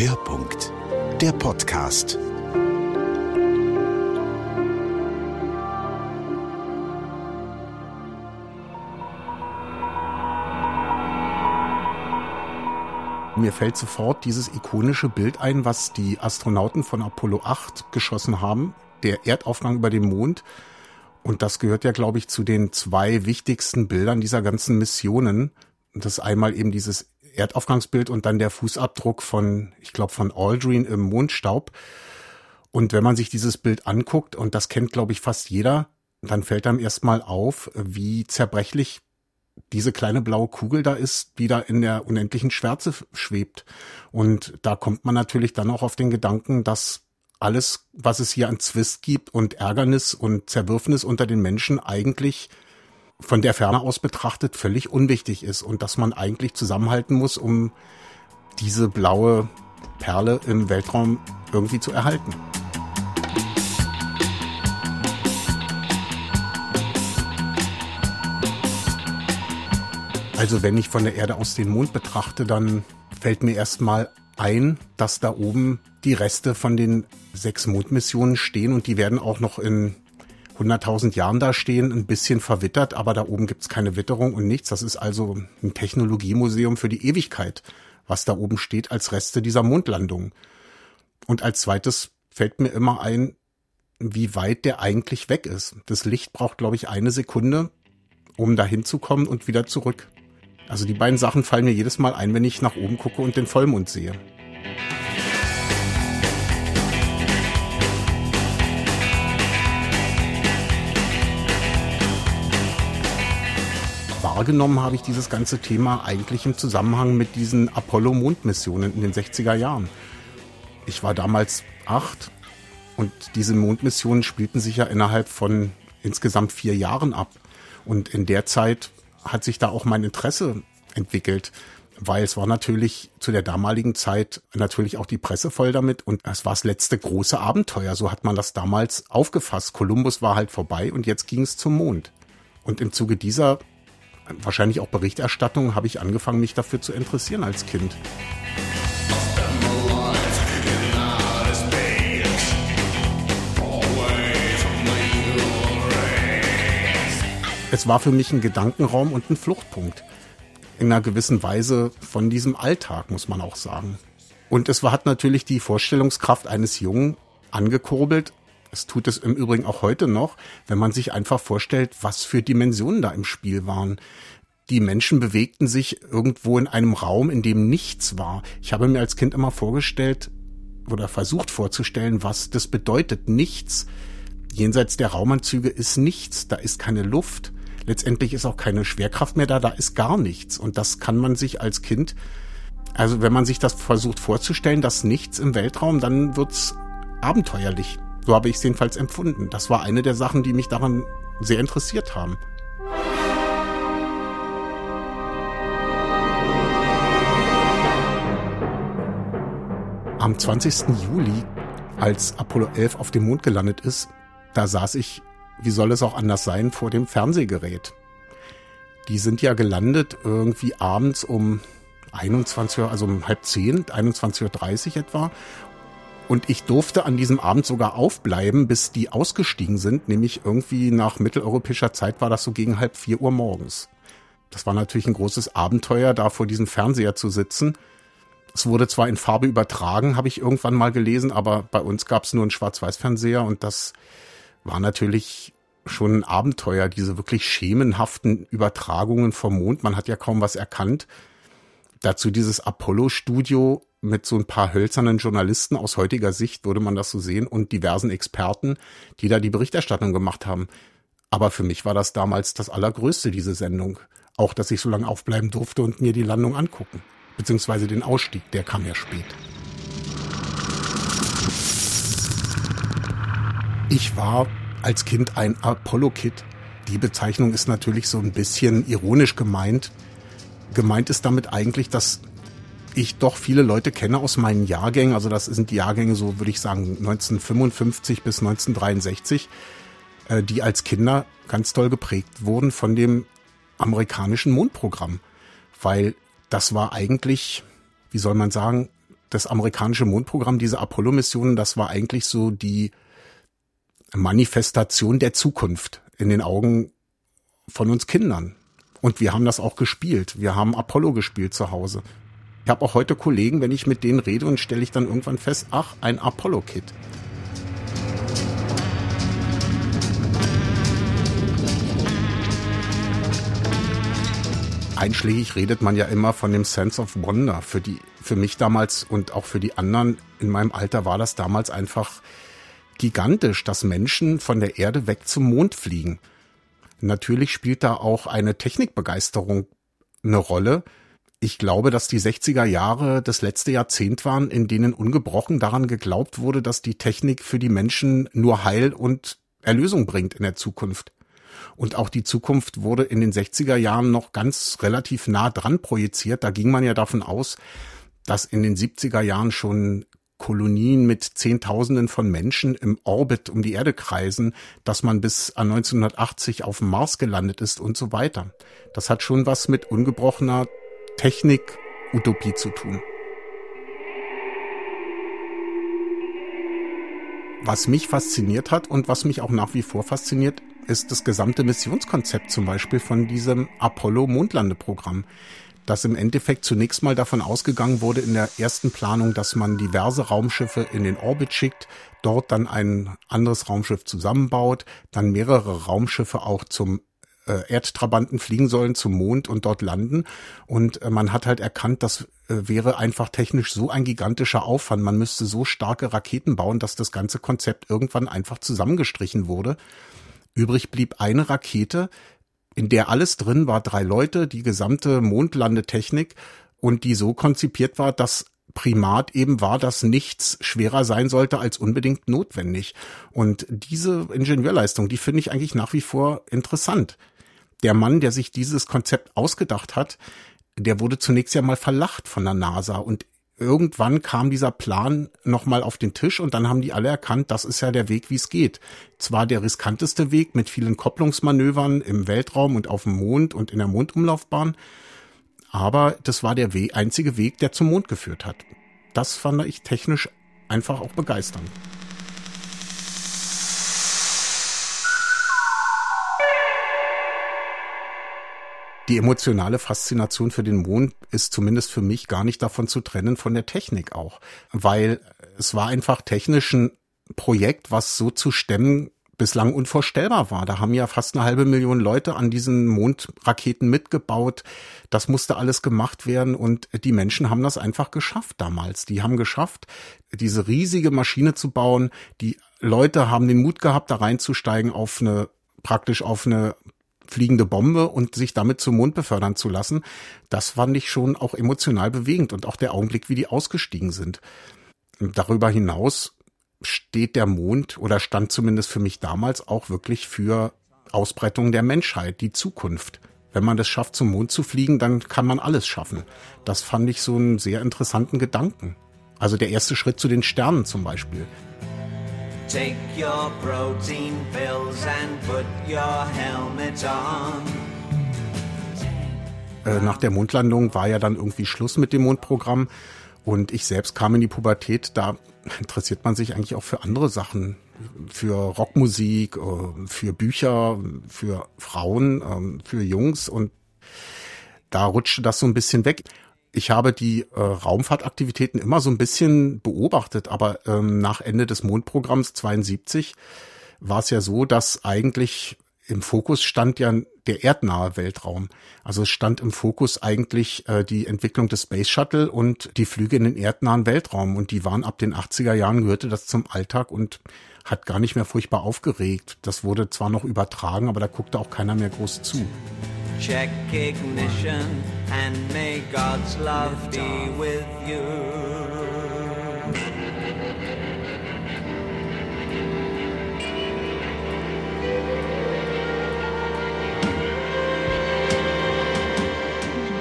Hörpunkt, der Podcast. Mir fällt sofort dieses ikonische Bild ein, was die Astronauten von Apollo 8 geschossen haben, der Erdaufgang über dem Mond. Und das gehört ja, glaube ich, zu den zwei wichtigsten Bildern dieser ganzen Missionen. Das ist einmal eben dieses Erdaufgangsbild und dann der Fußabdruck von, ich glaube, von Aldrin im Mondstaub. Und wenn man sich dieses Bild anguckt, und das kennt, glaube ich, fast jeder, dann fällt einem erstmal auf, wie zerbrechlich diese kleine blaue Kugel da ist, die da in der unendlichen Schwärze schwebt. Und da kommt man natürlich dann auch auf den Gedanken, dass alles, was es hier an Zwist gibt und Ärgernis und Zerwürfnis unter den Menschen eigentlich von der Ferne aus betrachtet völlig unwichtig ist und dass man eigentlich zusammenhalten muss, um diese blaue Perle im Weltraum irgendwie zu erhalten. Also wenn ich von der Erde aus den Mond betrachte, dann fällt mir erstmal ein, dass da oben die Reste von den sechs Mondmissionen stehen und die werden auch noch in 100.000 Jahren da stehen, ein bisschen verwittert, aber da oben gibt's keine Witterung und nichts. Das ist also ein Technologiemuseum für die Ewigkeit, was da oben steht als Reste dieser Mondlandung. Und als zweites fällt mir immer ein, wie weit der eigentlich weg ist. Das Licht braucht, glaube ich, eine Sekunde, um da hinzukommen und wieder zurück. Also die beiden Sachen fallen mir jedes Mal ein, wenn ich nach oben gucke und den Vollmond sehe. Wahrgenommen habe ich dieses ganze Thema eigentlich im Zusammenhang mit diesen Apollo-Mondmissionen in den 60er Jahren. Ich war damals acht und diese Mondmissionen spielten sich ja innerhalb von insgesamt vier Jahren ab. Und in der Zeit hat sich da auch mein Interesse entwickelt, weil es war natürlich zu der damaligen Zeit natürlich auch die Presse voll damit und es war das letzte große Abenteuer. So hat man das damals aufgefasst. Kolumbus war halt vorbei und jetzt ging es zum Mond. Und im Zuge dieser wahrscheinlich auch Berichterstattung habe ich angefangen, mich dafür zu interessieren als Kind. Es war für mich ein Gedankenraum und ein Fluchtpunkt. In einer gewissen Weise von diesem Alltag, muss man auch sagen. Und es hat natürlich die Vorstellungskraft eines Jungen angekurbelt. Es tut es im Übrigen auch heute noch, wenn man sich einfach vorstellt, was für Dimensionen da im Spiel waren. Die Menschen bewegten sich irgendwo in einem Raum, in dem nichts war. Ich habe mir als Kind immer vorgestellt oder versucht vorzustellen, was das bedeutet. Nichts. Jenseits der Raumanzüge ist nichts. Da ist keine Luft letztendlich ist auch keine Schwerkraft mehr da, da ist gar nichts. Und das kann man sich als Kind, also wenn man sich das versucht vorzustellen, dass nichts im Weltraum, dann wird's abenteuerlich. So habe ich es jedenfalls empfunden. Das war eine der Sachen, die mich daran sehr interessiert haben. Am 20. Juli, als Apollo 11 auf dem Mond gelandet ist, da saß ich wie soll es auch anders sein, vor dem Fernsehgerät. Die sind ja gelandet irgendwie abends um 21 Uhr, also um halb zehn, 21.30 Uhr etwa. Und ich durfte an diesem Abend sogar aufbleiben, bis die ausgestiegen sind, nämlich irgendwie nach mitteleuropäischer Zeit war das so gegen halb vier Uhr morgens. Das war natürlich ein großes Abenteuer, da vor diesem Fernseher zu sitzen. Es wurde zwar in Farbe übertragen, habe ich irgendwann mal gelesen, aber bei uns gab es nur einen Schwarz-Weiß-Fernseher und das war natürlich schon ein Abenteuer, diese wirklich schemenhaften Übertragungen vom Mond. Man hat ja kaum was erkannt. Dazu dieses Apollo-Studio mit so ein paar hölzernen Journalisten aus heutiger Sicht würde man das so sehen und diversen Experten, die da die Berichterstattung gemacht haben. Aber für mich war das damals das Allergrößte, diese Sendung. Auch, dass ich so lange aufbleiben durfte und mir die Landung angucken. Beziehungsweise den Ausstieg, der kam ja spät. Ich war als Kind ein Apollo-Kid. Die Bezeichnung ist natürlich so ein bisschen ironisch gemeint. Gemeint ist damit eigentlich, dass ich doch viele Leute kenne aus meinen Jahrgängen, also das sind die Jahrgänge so, würde ich sagen, 1955 bis 1963, äh, die als Kinder ganz toll geprägt wurden von dem amerikanischen Mondprogramm. Weil das war eigentlich, wie soll man sagen, das amerikanische Mondprogramm, diese Apollo-Missionen, das war eigentlich so die Manifestation der Zukunft in den Augen von uns Kindern. Und wir haben das auch gespielt. Wir haben Apollo gespielt zu Hause. Ich habe auch heute Kollegen, wenn ich mit denen rede und stelle ich dann irgendwann fest, ach, ein Apollo-Kit. Einschlägig redet man ja immer von dem Sense of Wonder. Für die, für mich damals und auch für die anderen in meinem Alter war das damals einfach gigantisch, dass Menschen von der Erde weg zum Mond fliegen. Natürlich spielt da auch eine Technikbegeisterung eine Rolle. Ich glaube, dass die 60er Jahre das letzte Jahrzehnt waren, in denen ungebrochen daran geglaubt wurde, dass die Technik für die Menschen nur Heil und Erlösung bringt in der Zukunft. Und auch die Zukunft wurde in den 60er Jahren noch ganz relativ nah dran projiziert. Da ging man ja davon aus, dass in den 70er Jahren schon Kolonien mit Zehntausenden von Menschen im Orbit um die Erde kreisen, dass man bis an 1980 auf dem Mars gelandet ist und so weiter. Das hat schon was mit ungebrochener Technik-Utopie zu tun. Was mich fasziniert hat und was mich auch nach wie vor fasziniert, ist das gesamte Missionskonzept zum Beispiel von diesem Apollo-Mondlandeprogramm dass im Endeffekt zunächst mal davon ausgegangen wurde in der ersten Planung, dass man diverse Raumschiffe in den Orbit schickt, dort dann ein anderes Raumschiff zusammenbaut, dann mehrere Raumschiffe auch zum äh, Erdtrabanten fliegen sollen zum Mond und dort landen. Und äh, man hat halt erkannt, das äh, wäre einfach technisch so ein gigantischer Aufwand. Man müsste so starke Raketen bauen, dass das ganze Konzept irgendwann einfach zusammengestrichen wurde. Übrig blieb eine Rakete, in der alles drin war, drei Leute, die gesamte Mondlandetechnik und die so konzipiert war, dass Primat eben war, dass nichts schwerer sein sollte als unbedingt notwendig. Und diese Ingenieurleistung, die finde ich eigentlich nach wie vor interessant. Der Mann, der sich dieses Konzept ausgedacht hat, der wurde zunächst ja mal verlacht von der NASA und irgendwann kam dieser Plan nochmal auf den Tisch und dann haben die alle erkannt, das ist ja der Weg, wie es geht. Zwar der riskanteste Weg mit vielen Kopplungsmanövern im Weltraum und auf dem Mond und in der Mondumlaufbahn, aber das war der Weg, einzige Weg, der zum Mond geführt hat. Das fand ich technisch einfach auch begeisternd. Die emotionale Faszination für den Mond ist zumindest für mich gar nicht davon zu trennen von der Technik auch, weil es war einfach technisch ein Projekt, was so zu stemmen bislang unvorstellbar war. Da haben ja fast eine halbe Million Leute an diesen Mondraketen mitgebaut. Das musste alles gemacht werden und die Menschen haben das einfach geschafft damals. Die haben geschafft, diese riesige Maschine zu bauen. Die Leute haben den Mut gehabt, da reinzusteigen auf eine praktisch auf eine fliegende Bombe und sich damit zum Mond befördern zu lassen, das fand ich schon auch emotional bewegend und auch der Augenblick, wie die ausgestiegen sind. Darüber hinaus steht der Mond oder stand zumindest für mich damals auch wirklich für Ausbreitung der Menschheit, die Zukunft. Wenn man das schafft, zum Mond zu fliegen, dann kann man alles schaffen. Das fand ich so einen sehr interessanten Gedanken. Also der erste Schritt zu den Sternen zum Beispiel. Take your protein pills and put your helmet on. Äh, nach der Mondlandung war ja dann irgendwie Schluss mit dem Mondprogramm und ich selbst kam in die Pubertät. Da interessiert man sich eigentlich auch für andere Sachen, für Rockmusik, äh, für Bücher, für Frauen, ähm, für Jungs und da rutschte das so ein bisschen weg ich habe die äh, Raumfahrtaktivitäten immer so ein bisschen beobachtet, aber ähm, nach Ende des Mondprogramms 72 war es ja so, dass eigentlich im Fokus stand ja der erdnahe Weltraum. Also es stand im Fokus eigentlich äh, die Entwicklung des Space Shuttle und die Flüge in den erdnahen Weltraum. Und die waren ab den 80er Jahren, gehörte das zum Alltag und hat gar nicht mehr furchtbar aufgeregt. Das wurde zwar noch übertragen, aber da guckte auch keiner mehr groß zu. Check ignition and may God's love be with you.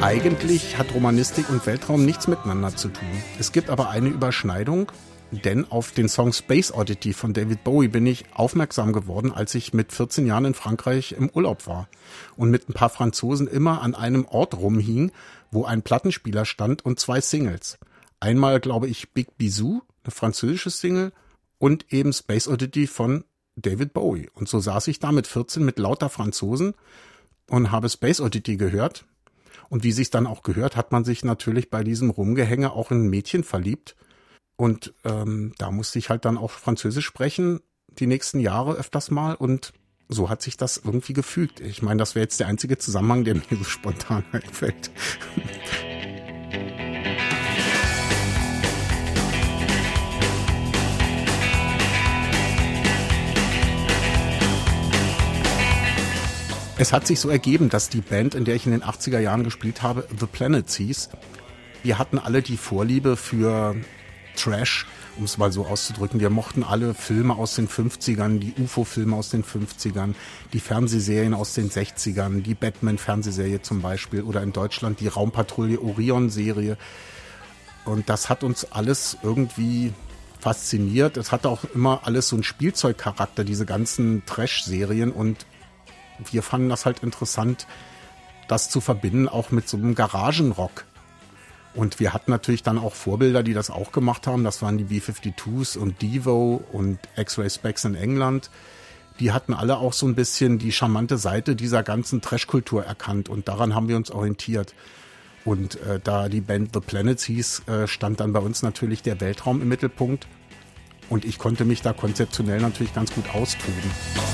Eigentlich hat Romanistik und Weltraum nichts miteinander zu tun. Es gibt aber eine Überschneidung denn auf den Song Space Oddity von David Bowie bin ich aufmerksam geworden, als ich mit 14 Jahren in Frankreich im Urlaub war und mit ein paar Franzosen immer an einem Ort rumhing, wo ein Plattenspieler stand und zwei Singles. einmal, glaube ich, Big Bisou, eine französische Single, und eben Space Oddity von David Bowie. Und so saß ich da mit 14 mit lauter Franzosen und habe Space Oddity gehört. Und wie sich dann auch gehört, hat man sich natürlich bei diesem Rumgehänge auch in ein Mädchen verliebt. Und ähm, da musste ich halt dann auch Französisch sprechen, die nächsten Jahre öfters mal. Und so hat sich das irgendwie gefügt. Ich meine, das wäre jetzt der einzige Zusammenhang, der mir so spontan einfällt. Es hat sich so ergeben, dass die Band, in der ich in den 80er Jahren gespielt habe, The Planets hieß. Wir hatten alle die Vorliebe für Trash, um es mal so auszudrücken. Wir mochten alle Filme aus den 50ern, die UFO-Filme aus den 50ern, die Fernsehserien aus den 60ern, die Batman-Fernsehserie zum Beispiel oder in Deutschland die Raumpatrouille Orion-Serie. Und das hat uns alles irgendwie fasziniert. Es hatte auch immer alles so einen Spielzeugcharakter, diese ganzen Trash-Serien. Und wir fanden das halt interessant, das zu verbinden, auch mit so einem Garagenrock. Und wir hatten natürlich dann auch Vorbilder, die das auch gemacht haben. Das waren die B-52s und Devo und X-Ray Specs in England. Die hatten alle auch so ein bisschen die charmante Seite dieser ganzen Trash-Kultur erkannt und daran haben wir uns orientiert. Und äh, da die Band The Planets hieß, äh, stand dann bei uns natürlich der Weltraum im Mittelpunkt. Und ich konnte mich da konzeptionell natürlich ganz gut austoben.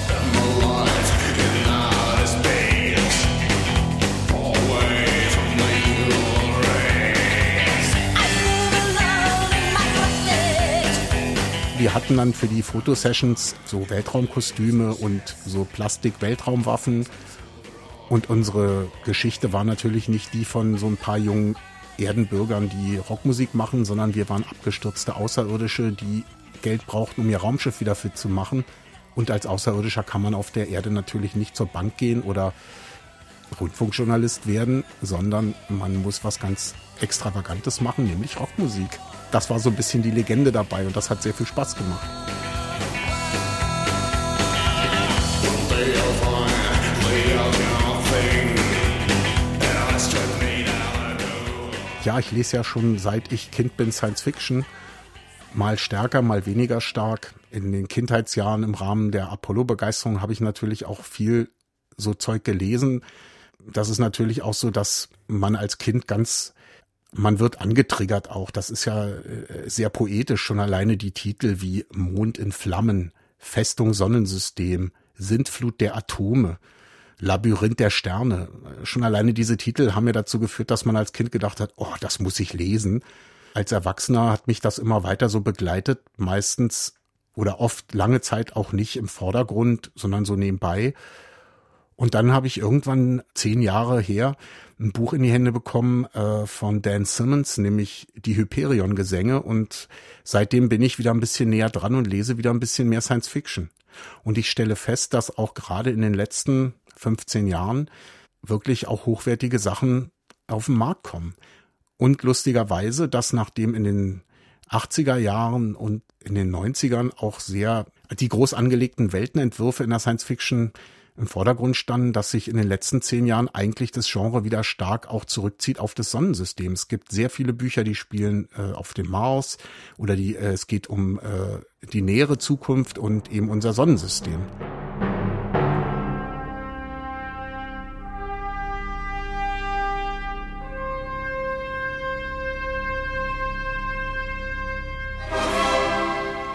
Wir hatten dann für die Fotosessions so Weltraumkostüme und so Plastik-Weltraumwaffen. Und unsere Geschichte war natürlich nicht die von so ein paar jungen Erdenbürgern, die Rockmusik machen, sondern wir waren abgestürzte Außerirdische, die Geld brauchten, um ihr Raumschiff wieder fit zu machen. Und als Außerirdischer kann man auf der Erde natürlich nicht zur Bank gehen oder Rundfunkjournalist werden, sondern man muss was ganz Extravagantes machen, nämlich Rockmusik das war so ein bisschen die Legende dabei und das hat sehr viel Spaß gemacht. Ja, ich lese ja schon seit ich Kind bin Science Fiction. Mal stärker, mal weniger stark. In den Kindheitsjahren im Rahmen der Apollo-Begeisterung habe ich natürlich auch viel so Zeug gelesen. Das ist natürlich auch so, dass man als Kind ganz man wird angetriggert auch. Das ist ja äh, sehr poetisch, schon alleine die Titel wie Mond in Flammen, Festung Sonnensystem, Sintflut der Atome, Labyrinth der Sterne. Schon alleine diese Titel haben mir dazu geführt, dass man als Kind gedacht hat, oh, das muss ich lesen. Als Erwachsener hat mich das immer weiter so begleitet, meistens oder oft lange Zeit auch nicht im Vordergrund, sondern so nebenbei. Und dann habe ich irgendwann zehn Jahre her ein Buch in die Hände bekommen äh, von Dan Simmons, nämlich die Hyperion-Gesänge. Und seitdem bin ich wieder ein bisschen näher dran und lese wieder ein bisschen mehr Science Fiction. Und ich stelle fest, dass auch gerade in den letzten 15 Jahren wirklich auch hochwertige Sachen auf den Markt kommen. Und lustigerweise, dass nachdem in den 80er Jahren und in den 90ern auch sehr die groß angelegten Weltenentwürfe in der Science Fiction im Vordergrund standen, dass sich in den letzten zehn Jahren eigentlich das Genre wieder stark auch zurückzieht auf das Sonnensystem. Es gibt sehr viele Bücher, die spielen äh, auf dem Mars oder die, äh, es geht um äh, die nähere Zukunft und eben unser Sonnensystem.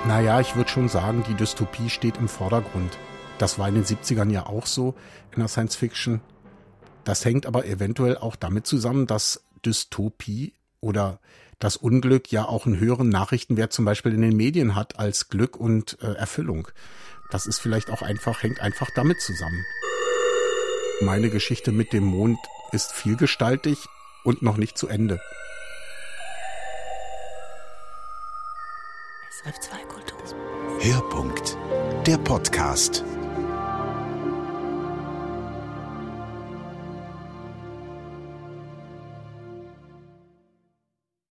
Naja, ich würde schon sagen, die Dystopie steht im Vordergrund. Das war in den 70ern ja auch so in der Science Fiction. Das hängt aber eventuell auch damit zusammen, dass Dystopie oder das Unglück ja auch einen höheren Nachrichtenwert zum Beispiel in den Medien hat als Glück und äh, Erfüllung. Das ist vielleicht auch einfach, hängt einfach damit zusammen. Meine Geschichte mit dem Mond ist vielgestaltig und noch nicht zu Ende. Hörpunkt, der Podcast.